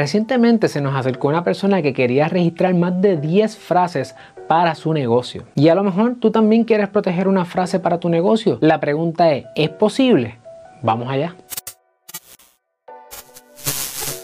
Recientemente se nos acercó una persona que quería registrar más de 10 frases para su negocio. Y a lo mejor tú también quieres proteger una frase para tu negocio. La pregunta es, ¿es posible? Vamos allá.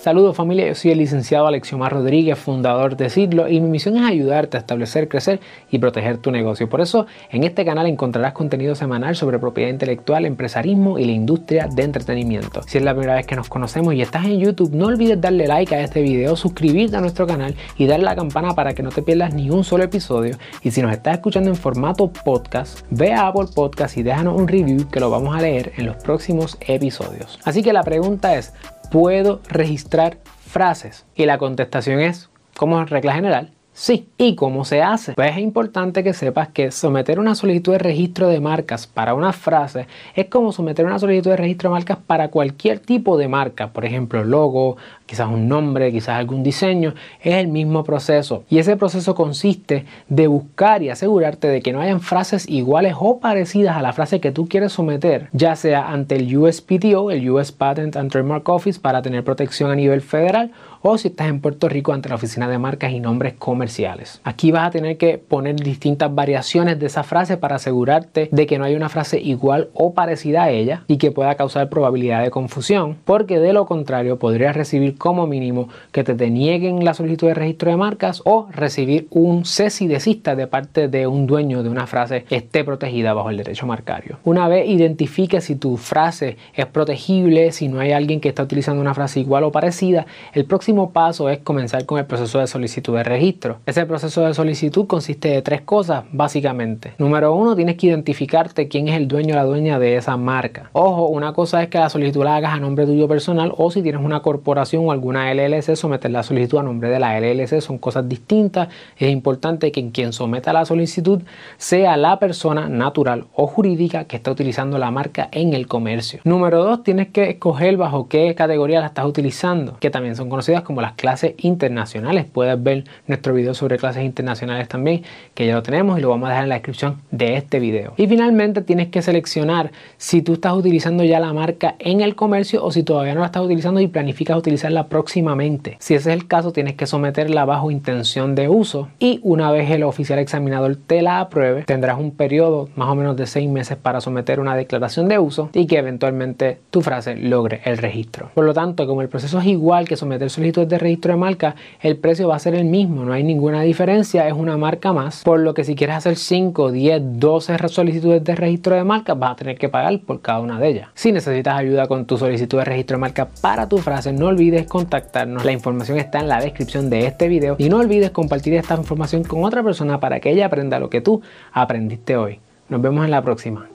Saludos familia, yo soy el licenciado Alexiomar Rodríguez, fundador de Sidlo y mi misión es ayudarte a establecer, crecer y proteger tu negocio. Por eso en este canal encontrarás contenido semanal sobre propiedad intelectual, empresarismo y la industria de entretenimiento. Si es la primera vez que nos conocemos y estás en YouTube, no olvides darle like a este video, suscribirte a nuestro canal y darle la campana para que no te pierdas ni un solo episodio. Y si nos estás escuchando en formato podcast, ve a Apple Podcast y déjanos un review que lo vamos a leer en los próximos episodios. Así que la pregunta es, puedo registrar frases? Y la contestación es, como regla general, Sí. ¿Y cómo se hace? Pues es importante que sepas que someter una solicitud de registro de marcas para una frase es como someter una solicitud de registro de marcas para cualquier tipo de marca, por ejemplo, logo, quizás un nombre, quizás algún diseño, es el mismo proceso. Y ese proceso consiste de buscar y asegurarte de que no hayan frases iguales o parecidas a la frase que tú quieres someter, ya sea ante el USPTO, el US Patent and Trademark Office, para tener protección a nivel federal, o si estás en Puerto Rico ante la Oficina de Marcas y Nombres Comerciales. Aquí vas a tener que poner distintas variaciones de esa frase para asegurarte de que no hay una frase igual o parecida a ella y que pueda causar probabilidad de confusión, porque de lo contrario podrías recibir como mínimo que te denieguen la solicitud de registro de marcas o recibir un cesi desista de parte de un dueño de una frase esté protegida bajo el derecho marcario. Una vez identifiques si tu frase es protegible, si no hay alguien que está utilizando una frase igual o parecida, el próximo paso es comenzar con el proceso de solicitud de registro. Ese proceso de solicitud consiste de tres cosas, básicamente. Número uno, tienes que identificarte quién es el dueño o la dueña de esa marca. Ojo, una cosa es que la solicitud la hagas a nombre tuyo personal o si tienes una corporación o alguna LLC, someter la solicitud a nombre de la LLC son cosas distintas. Es importante que quien someta la solicitud sea la persona natural o jurídica que está utilizando la marca en el comercio. Número dos, tienes que escoger bajo qué categoría la estás utilizando, que también son conocidas como las clases internacionales. Puedes ver nuestro video sobre clases internacionales también, que ya lo tenemos y lo vamos a dejar en la descripción de este video. Y finalmente tienes que seleccionar si tú estás utilizando ya la marca en el comercio o si todavía no la estás utilizando y planificas utilizarla próximamente. Si ese es el caso, tienes que someterla bajo intención de uso y una vez el oficial examinador te la apruebe, tendrás un periodo más o menos de seis meses para someter una declaración de uso y que eventualmente tu frase logre el registro. Por lo tanto, como el proceso es igual que someter solicitud de registro de marca, el precio va a ser el mismo, no hay ninguna diferencia, es una marca más. Por lo que si quieres hacer 5, 10, 12 solicitudes de registro de marca, vas a tener que pagar por cada una de ellas. Si necesitas ayuda con tu solicitud de registro de marca para tu frase, no olvides contactarnos. La información está en la descripción de este video y no olvides compartir esta información con otra persona para que ella aprenda lo que tú aprendiste hoy. Nos vemos en la próxima.